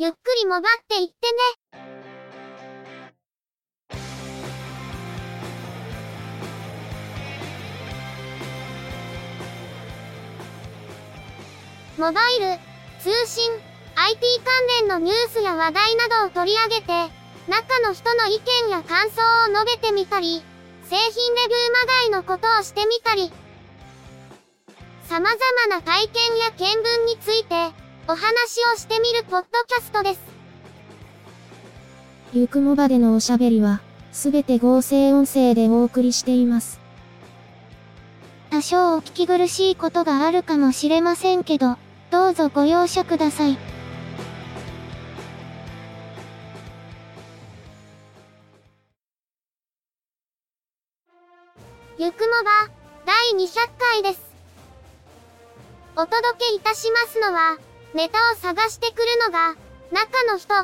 ゆっくりもばっていってね。モバイル、通信、IT 関連のニュースや話題などを取り上げて、中の人の意見や感想を述べてみたり、製品レビューまがいのことをしてみたり、様々な体験や見聞について、お話をしてみるポッドキャストです。ゆくもばでのおしゃべりは、すべて合成音声でお送りしています。多少お聞き苦しいことがあるかもしれませんけど、どうぞご容赦ください。ゆくもば、第200回です。お届けいたしますのは、ネタを探してくるのが、中の人。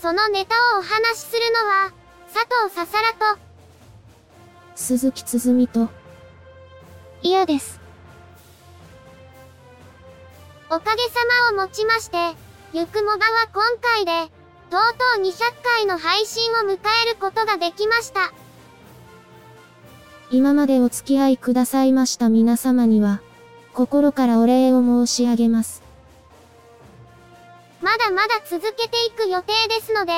そのネタをお話しするのは、佐藤ささらと、鈴木つづみと、嫌です。おかげさまをもちまして、ゆくもばは今回で、とうとう200回の配信を迎えることができました。今までお付き合いくださいました皆様には、心からお礼を申し上げます。まだまだ続けていく予定ですので、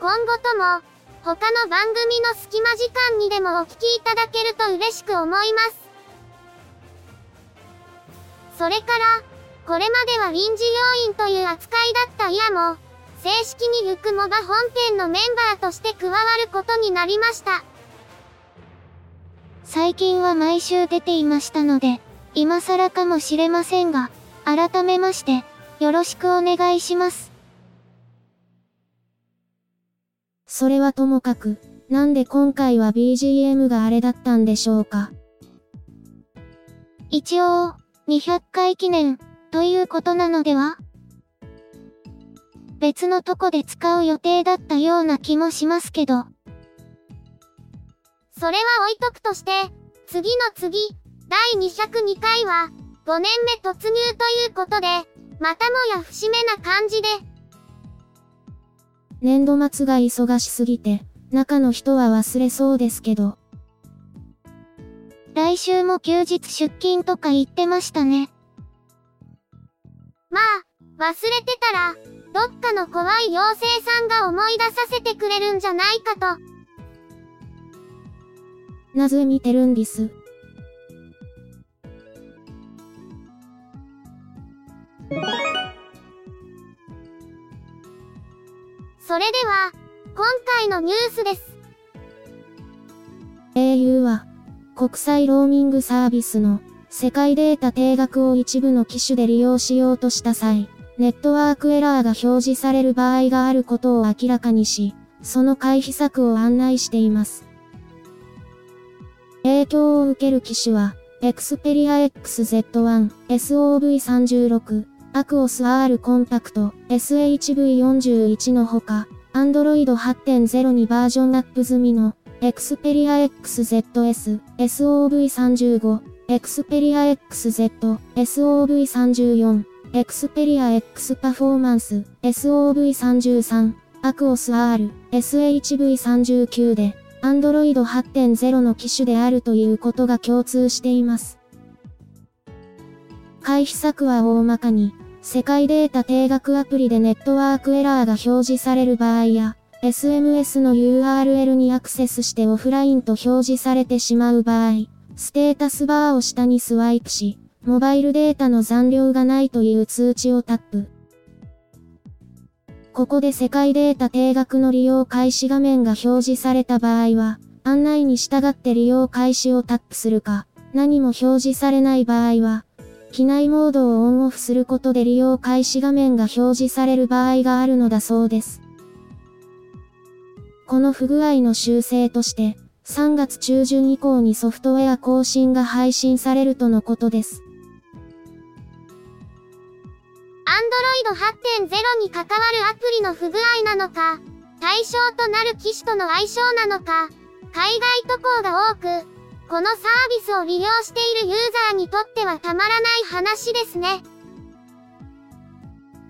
今後とも、他の番組の隙間時間にでもお聞きいただけると嬉しく思います。それから、これまでは臨時要員という扱いだったイヤも、正式にゆくもば本編のメンバーとして加わることになりました。最近は毎週出ていましたので、今更かもしれませんが、改めまして、よろしくお願いします。それはともかく、なんで今回は BGM があれだったんでしょうか？一応、200回記念、ということなのでは？別のとこで使う予定だったような気もしますけど。それは置いとくとして、次の次、第202回は、5年目突入ということで、またもや節目な感じで。年度末が忙しすぎて、中の人は忘れそうですけど。来週も休日出勤とか言ってましたね。まあ、忘れてたら、どっかの怖い妖精さんが思い出させてくれるんじゃないかと。なぜ見てるんです。それでは、今回のニュースです。au は、国際ローミングサービスの世界データ定額を一部の機種で利用しようとした際、ネットワークエラーが表示される場合があることを明らかにし、その回避策を案内しています。影響を受ける機種は、Xperia XZ1、SOV36、Acos R コンパクト、SHV41 のほか、Android 8.0にバージョンアップ済みの、Xperia XZS、SOV35、Xperia XZ、SOV34、Xperia X パフォーマンス、SOV33、Acos R、SHV39 で、Android 8.0の機種であるということが共通しています。回避策は大まかに、世界データ定額アプリでネットワークエラーが表示される場合や、SMS の URL にアクセスしてオフラインと表示されてしまう場合、ステータスバーを下にスワイプし、モバイルデータの残量がないという通知をタップ。ここで世界データ定額の利用開始画面が表示された場合は、案内に従って利用開始をタップするか、何も表示されない場合は、機内モードをオンオフすることで利用開始画面が表示される場合があるのだそうです。この不具合の修正として、3月中旬以降にソフトウェア更新が配信されるとのことです。Android 8.0に関わるアプリの不具合なのか、対象となる機種との相性なのか、海外渡航が多く、このサービスを利用しているユーザーにとってはたまらない話ですね。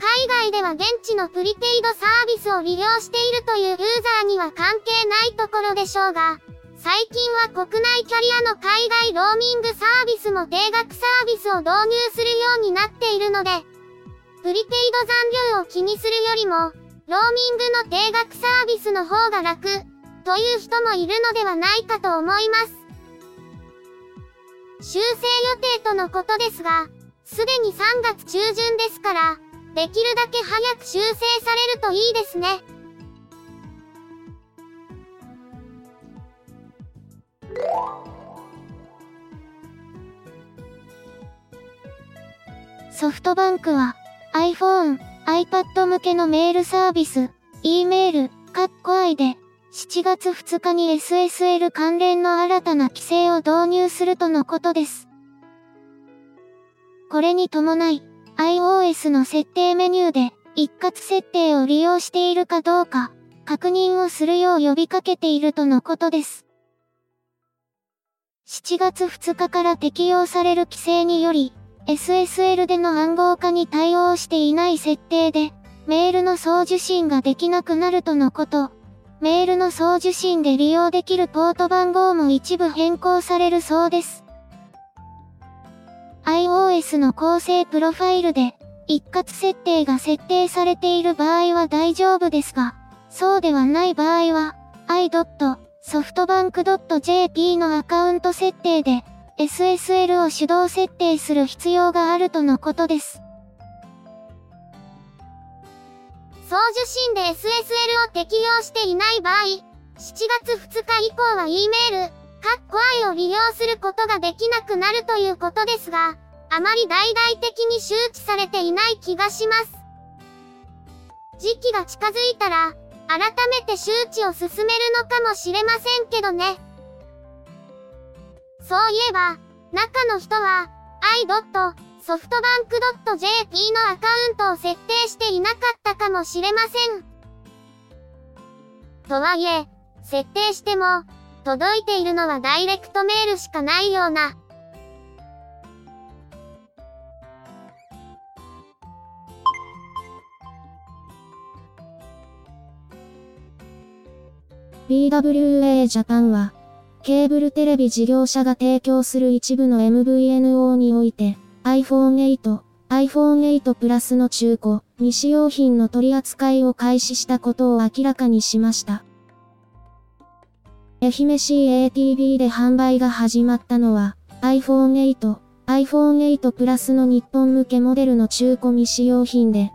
海外では現地のプリペイドサービスを利用しているというユーザーには関係ないところでしょうが、最近は国内キャリアの海外ローミングサービスも定額サービスを導入するようになっているので、プリペイド残量を気にするよりも、ローミングの定額サービスの方が楽、という人もいるのではないかと思います。修正予定とのことですが、すでに3月中旬ですから、できるだけ早く修正されるといいですね。ソフトバンクは iPhone、iPad 向けのメールサービス、e メール、カッコ i で7月2日に SSL 関連の新たな規制を導入するとのことです。これに伴い、iOS の設定メニューで一括設定を利用しているかどうか確認をするよう呼びかけているとのことです。7月2日から適用される規制により、SSL での暗号化に対応していない設定で、メールの送受信ができなくなるとのこと。メールの送受信で利用できるポート番号も一部変更されるそうです。iOS の構成プロファイルで、一括設定が設定されている場合は大丈夫ですが、そうではない場合は、i.softbank.jp のアカウント設定で、SSL を手動設定する必要があるとのことです。送受信で SSL を適用していない場合、7月2日以降は E メール、カッコ I を利用することができなくなるということですが、あまり大々的に周知されていない気がします。時期が近づいたら、改めて周知を進めるのかもしれませんけどね。そういえば、中の人は、i.softbank.jp のアカウントを設定していなかったかもしれません。とはいえ、設定しても、届いているのはダイレクトメールしかないような。BWA ジャパンは、ケーブルテレビ事業者が提供する一部の MVNO において、iPhone 8、iPhone 8 Plus の中古、未使用品の取り扱いを開始したことを明らかにしました。愛媛 CATV で販売が始まったのは、iPhone 8、iPhone 8 Plus の日本向けモデルの中古未使用品で、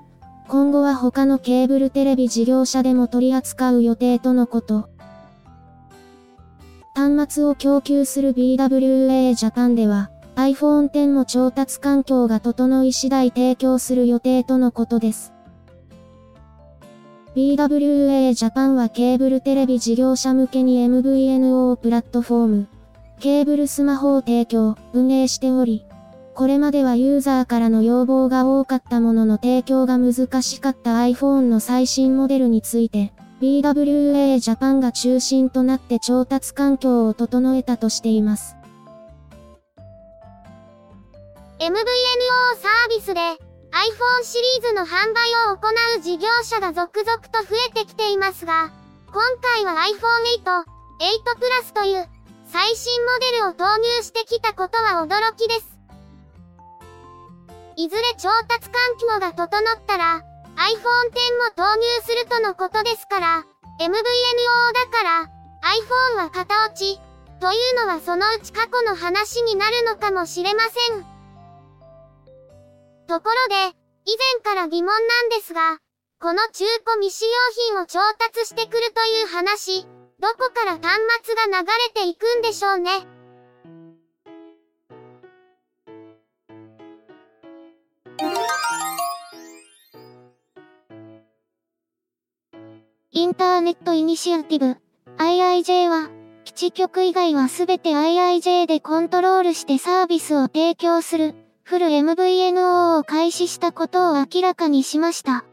今後は他のケーブルテレビ事業者でも取り扱う予定とのこと。端末を供給する BWA ジャパンでは、iPhone X も調達環境が整い次第提供する予定とのことです。BWA ジャパンはケーブルテレビ事業者向けに MVNO プラットフォーム、ケーブルスマホを提供、運営しており、これまではユーザーからの要望が多かったものの提供が難しかった iPhone の最新モデルについて、BWA ジャパンが中心となって調達環境を整えたとしています。MVNO サービスで iPhone シリーズの販売を行う事業者が続々と増えてきていますが、今回は iPhone 8、8 Plus という最新モデルを投入してきたことは驚きです。いずれ調達環境が整ったら、iPhone X も投入するとのことですから、MVNO だから、iPhone は型落ち、というのはそのうち過去の話になるのかもしれません。ところで、以前から疑問なんですが、この中古未使用品を調達してくるという話、どこから端末が流れていくんでしょうね。インターネットイニシアティブ IIJ は、基地局以外はすべて IIJ でコントロールしてサービスを提供するフル MVNO を開始したことを明らかにしました。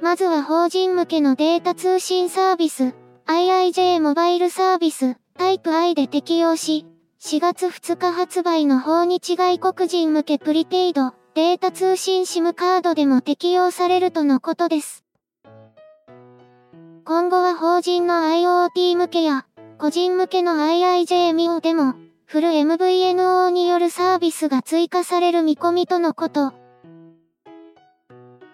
まずは法人向けのデータ通信サービス IIJ モバイルサービスタイプ I で適用し、4月2日発売の訪日外国人向けプリペイドデータ通信 SIM カードでも適用されるとのことです。今後は法人の IoT 向けや個人向けの IIJ-MIO でもフル MVNO によるサービスが追加される見込みとのこと。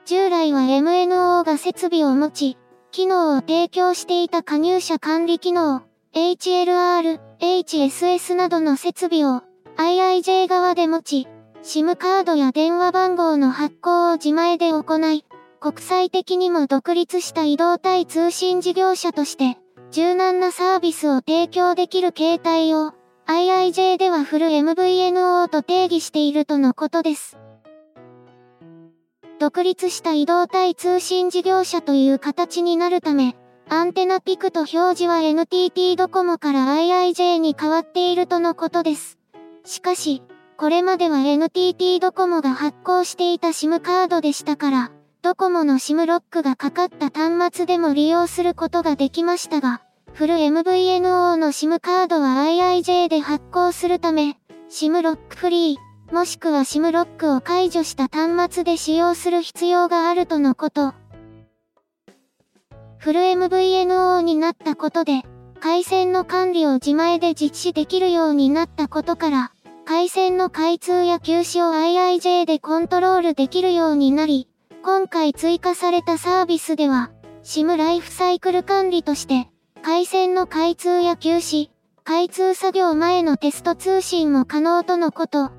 従来は MNO が設備を持ち、機能を提供していた加入者管理機能、HLR、HSS などの設備を IIJ 側で持ち、SIM カードや電話番号の発行を自前で行い、国際的にも独立した移動体通信事業者として、柔軟なサービスを提供できる形態を、IIJ ではフル MVNO と定義しているとのことです。独立した移動体通信事業者という形になるため、アンテナピクと表示は NTT ドコモから IIJ に変わっているとのことです。しかし、これまでは NTT ドコモが発行していた SIM カードでしたから、ドコモの SIM ロックがかかった端末でも利用することができましたが、フル MVNO の SIM カードは IIJ で発行するため、SIM ロックフリー、もしくは SIM ロックを解除した端末で使用する必要があるとのこと。フル MVNO になったことで、回線の管理を自前で実施できるようになったことから、回線の開通や休止を IIJ でコントロールできるようになり、今回追加されたサービスでは、SIM ライフサイクル管理として、回線の開通や休止、開通作業前のテスト通信も可能とのこと。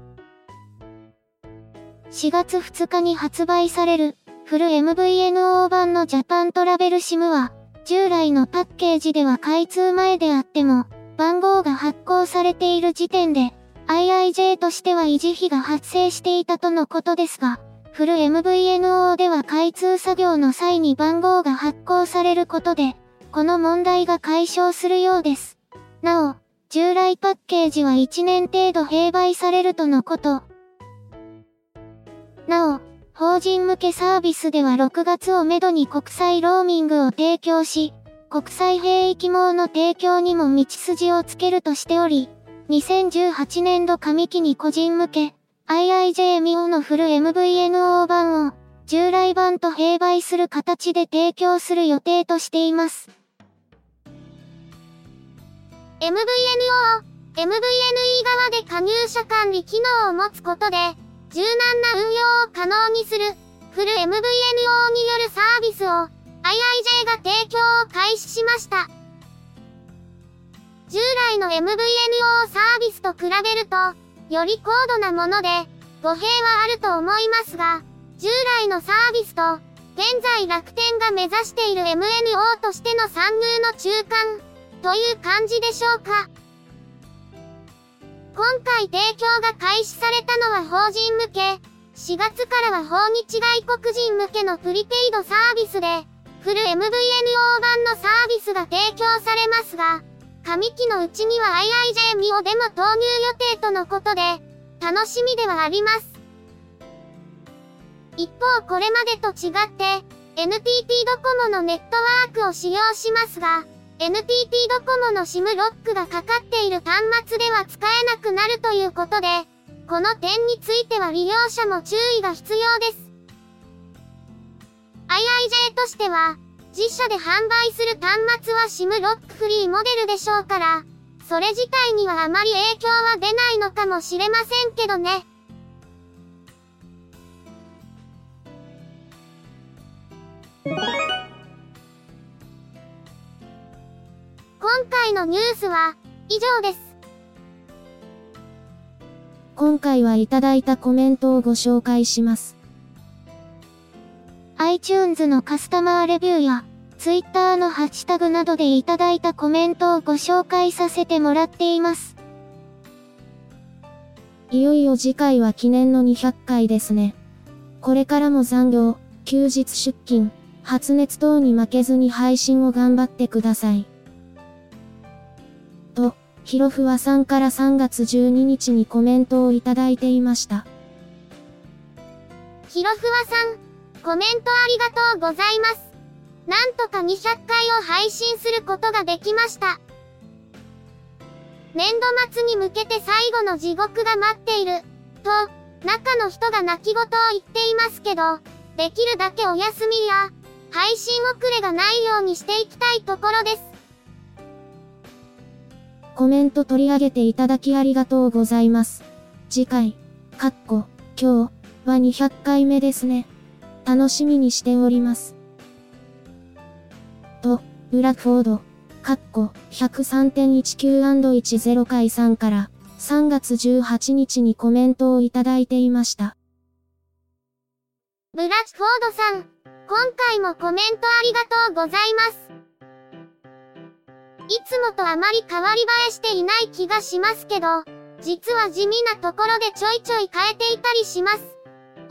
4月2日に発売されるフル MVNO 版のジャパントラベル SIM は、従来のパッケージでは開通前であっても、番号が発行されている時点で、IIJ としては維持費が発生していたとのことですが、フル MVNO では開通作業の際に番号が発行されることで、この問題が解消するようです。なお、従来パッケージは1年程度併売されるとのこと。なお、法人向けサービスでは6月をめどに国際ローミングを提供し、国際兵役網の提供にも道筋をつけるとしており、2018年度上期に個人向け、IIJ ミオのフル MVNO 版を、従来版と併売する形で提供する予定としています。MVNO、MVNE 側で加入者管理機能を持つことで、柔軟な運用を可能にする、フル MVNO によるサービスを、IIJ が提供を開始しました。従来の MVNO サービスと比べると、より高度なもので、語弊はあると思いますが、従来のサービスと、現在楽天が目指している MNO としての参入の中間、という感じでしょうか？今回提供が開始されたのは法人向け、4月からは訪日外国人向けのプリペイドサービスで、フル MVNO 版のサービスが提供されますが、上期のうちには IIJ ミオでも投入予定とのことで、楽しみではあります。一方これまでと違って、NTT ドコモのネットワークを使用しますが、NTT ドコモの SIM ロックがかかっている端末では使えなくなるということで、この点については利用者も注意が必要です。IIJ としては、自社で販売する端末は SIM ロックフリーモデルでしょうから、それ自体にはあまり影響は出ないのかもしれませんけどね。今回のニュースは以上です。今回はいただいたコメントをご紹介します。iTunes のカスタマーレビューや Twitter のハッシュタグなどでいただいたコメントをご紹介させてもらっています。いよいよ次回は記念の200回ですね。これからも残業、休日出勤、発熱等に負けずに配信を頑張ってください。ひろふわさんから3月12日にコメントをいただいていました。ひろふわさん、コメントありがとうございます。なんとか200回を配信することができました。年度末に向けて最後の地獄が待っている、と、中の人が泣き言を言っていますけど、できるだけお休みや、配信遅れがないようにしていきたいところです。コメント取り上げていただきありがとうございます。次回、かっこ、今日は200回目ですね。楽しみにしております。と、ブラックフォード、かっこ、103.19&10 回さんから、3月18日にコメントをいただいていました。ブラッフォードさん、今回もコメントありがとうございます。いつもとあまり変わり映えしていない気がしますけど、実は地味なところでちょいちょい変えていたりします。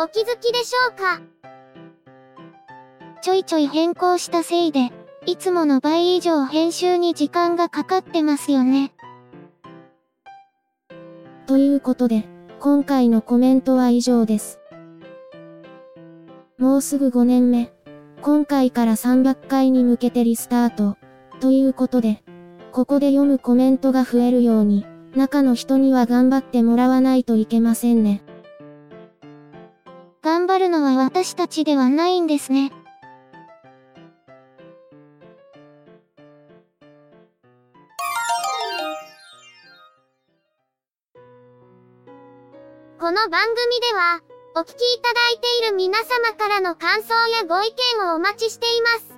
お気づきでしょうか？ちょいちょい変更したせいで、いつもの倍以上編集に時間がかかってますよね。ということで、今回のコメントは以上です。もうすぐ5年目。今回から300回に向けてリスタート。ということで、ここで読むコメントが増えるように、中の人には頑張ってもらわないといけませんね。頑張るのは私たちではないんですね。この番組では、お聞きいただいている皆様からの感想やご意見をお待ちしています。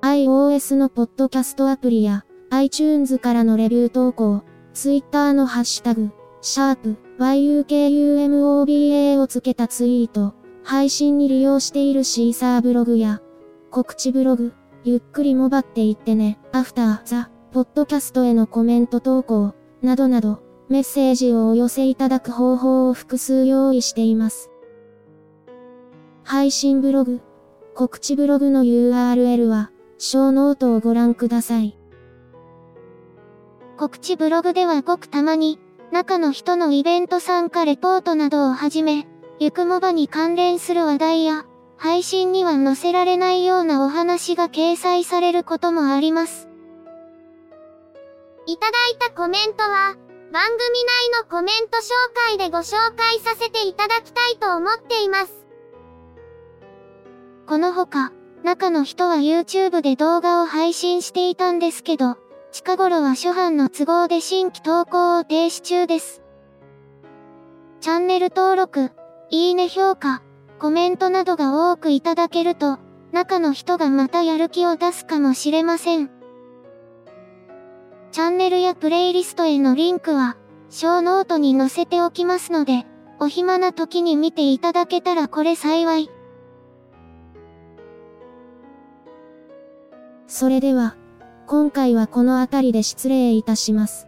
iOS のポッドキャストアプリや iTunes からのレビュー投稿、Twitter のハッシュタグ、シャープ yukumoba をつけたツイート、配信に利用しているシーサーブログや告知ブログ、ゆっくりもばっていってね、アフターザ、ポッドキャストへのコメント投稿、などなど、メッセージをお寄せいただく方法を複数用意しています。配信ブログ、告知ブログの URL は、ショーノートをご覧ください。告知ブログではごくたまに、中の人のイベント参加レポートなどをはじめ、ゆくもばに関連する話題や、配信には載せられないようなお話が掲載されることもあります。いただいたコメントは、番組内のコメント紹介でご紹介させていただきたいと思っています。このほか、中の人は YouTube で動画を配信していたんですけど、近頃は初版の都合で新規投稿を停止中です。チャンネル登録、いいね評価、コメントなどが多くいただけると、中の人がまたやる気を出すかもしれません。チャンネルやプレイリストへのリンクは、ショーノートに載せておきますので、お暇な時に見ていただけたらこれ幸い。それでは、今回はこの辺りで失礼いたします。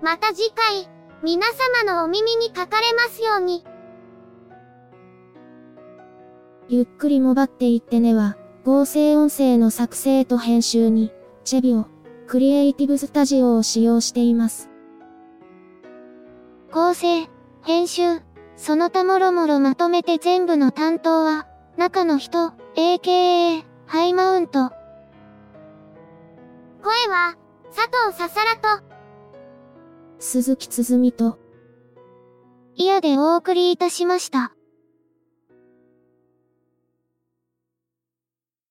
また次回、皆様のお耳にかかれますように。ゆっくりもばっていってねは、合成音声の作成と編集に、チェビオ、クリエイティブスタジオを使用しています。構成、編集、その他もろもろまとめて全部の担当は、中の人、AKA、ハイマウント。声は、佐藤ささらと、鈴木つづみと、イヤでお送りいたしました。